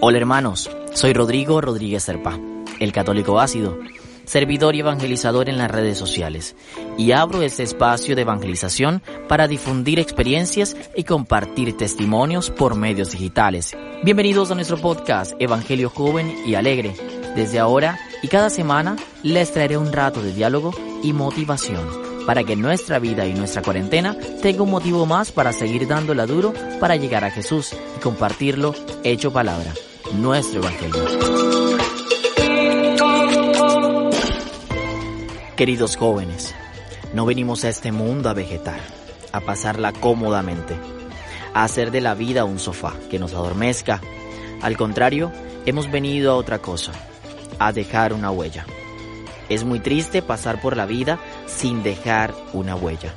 Hola hermanos, soy Rodrigo Rodríguez Serpa, el católico ácido, servidor y evangelizador en las redes sociales, y abro este espacio de evangelización para difundir experiencias y compartir testimonios por medios digitales. Bienvenidos a nuestro podcast Evangelio Joven y Alegre. Desde ahora y cada semana les traeré un rato de diálogo y motivación para que nuestra vida y nuestra cuarentena tenga un motivo más para seguir dándola duro para llegar a Jesús y compartirlo hecho palabra, nuestro Evangelio. Queridos jóvenes, no venimos a este mundo a vegetar, a pasarla cómodamente, a hacer de la vida un sofá que nos adormezca. Al contrario, hemos venido a otra cosa, a dejar una huella. Es muy triste pasar por la vida sin dejar una huella.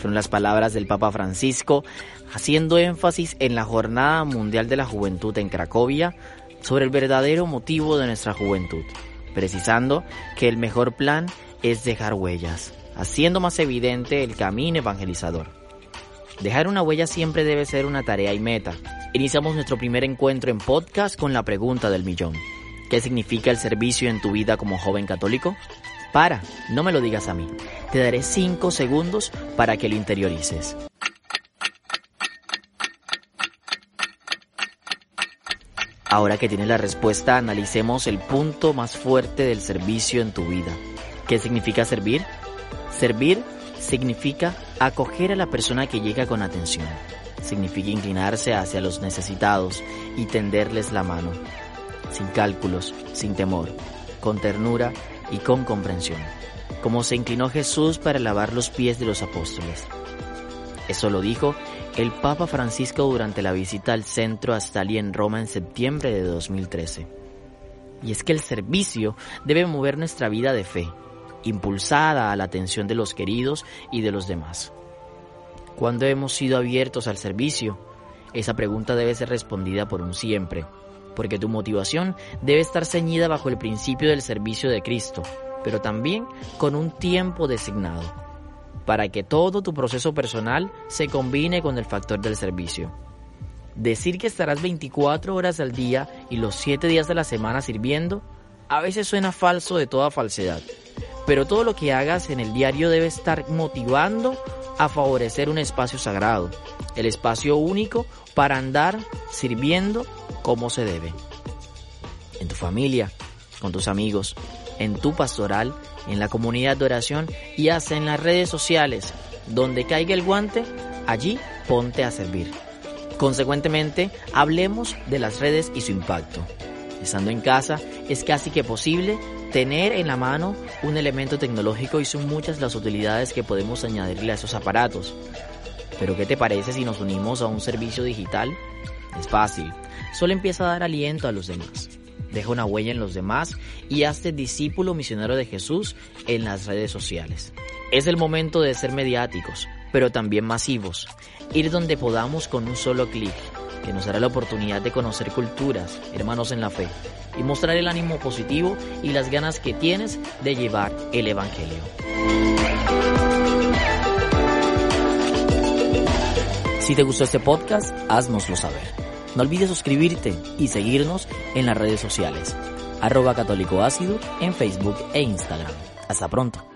Son las palabras del Papa Francisco haciendo énfasis en la Jornada Mundial de la Juventud en Cracovia sobre el verdadero motivo de nuestra juventud, precisando que el mejor plan es dejar huellas, haciendo más evidente el camino evangelizador. Dejar una huella siempre debe ser una tarea y meta. Iniciamos nuestro primer encuentro en podcast con la pregunta del millón. ¿Qué significa el servicio en tu vida como joven católico? Para, no me lo digas a mí. Te daré 5 segundos para que lo interiorices. Ahora que tienes la respuesta, analicemos el punto más fuerte del servicio en tu vida. ¿Qué significa servir? Servir significa acoger a la persona que llega con atención. Significa inclinarse hacia los necesitados y tenderles la mano sin cálculos, sin temor, con ternura y con comprensión, como se inclinó Jesús para lavar los pies de los apóstoles. Eso lo dijo el Papa Francisco durante la visita al centro Astali en Roma en septiembre de 2013. Y es que el servicio debe mover nuestra vida de fe, impulsada a la atención de los queridos y de los demás. ¿Cuándo hemos sido abiertos al servicio? Esa pregunta debe ser respondida por un siempre porque tu motivación debe estar ceñida bajo el principio del servicio de Cristo, pero también con un tiempo designado, para que todo tu proceso personal se combine con el factor del servicio. Decir que estarás 24 horas al día y los 7 días de la semana sirviendo, a veces suena falso de toda falsedad, pero todo lo que hagas en el diario debe estar motivando a favorecer un espacio sagrado, el espacio único para andar sirviendo como se debe. En tu familia, con tus amigos, en tu pastoral, en la comunidad de oración y hasta en las redes sociales. Donde caiga el guante, allí ponte a servir. Consecuentemente, hablemos de las redes y su impacto. Estando en casa, es casi que posible tener en la mano un elemento tecnológico y son muchas las utilidades que podemos añadirle a esos aparatos. Pero ¿qué te parece si nos unimos a un servicio digital? Es fácil, solo empieza a dar aliento a los demás. Deja una huella en los demás y hazte discípulo misionero de Jesús en las redes sociales. Es el momento de ser mediáticos, pero también masivos. Ir donde podamos con un solo clic, que nos dará la oportunidad de conocer culturas, hermanos en la fe, y mostrar el ánimo positivo y las ganas que tienes de llevar el Evangelio. Si te gustó este podcast, haznoslo saber. No olvides suscribirte y seguirnos en las redes sociales. Arroba Católico Ácido en Facebook e Instagram. Hasta pronto.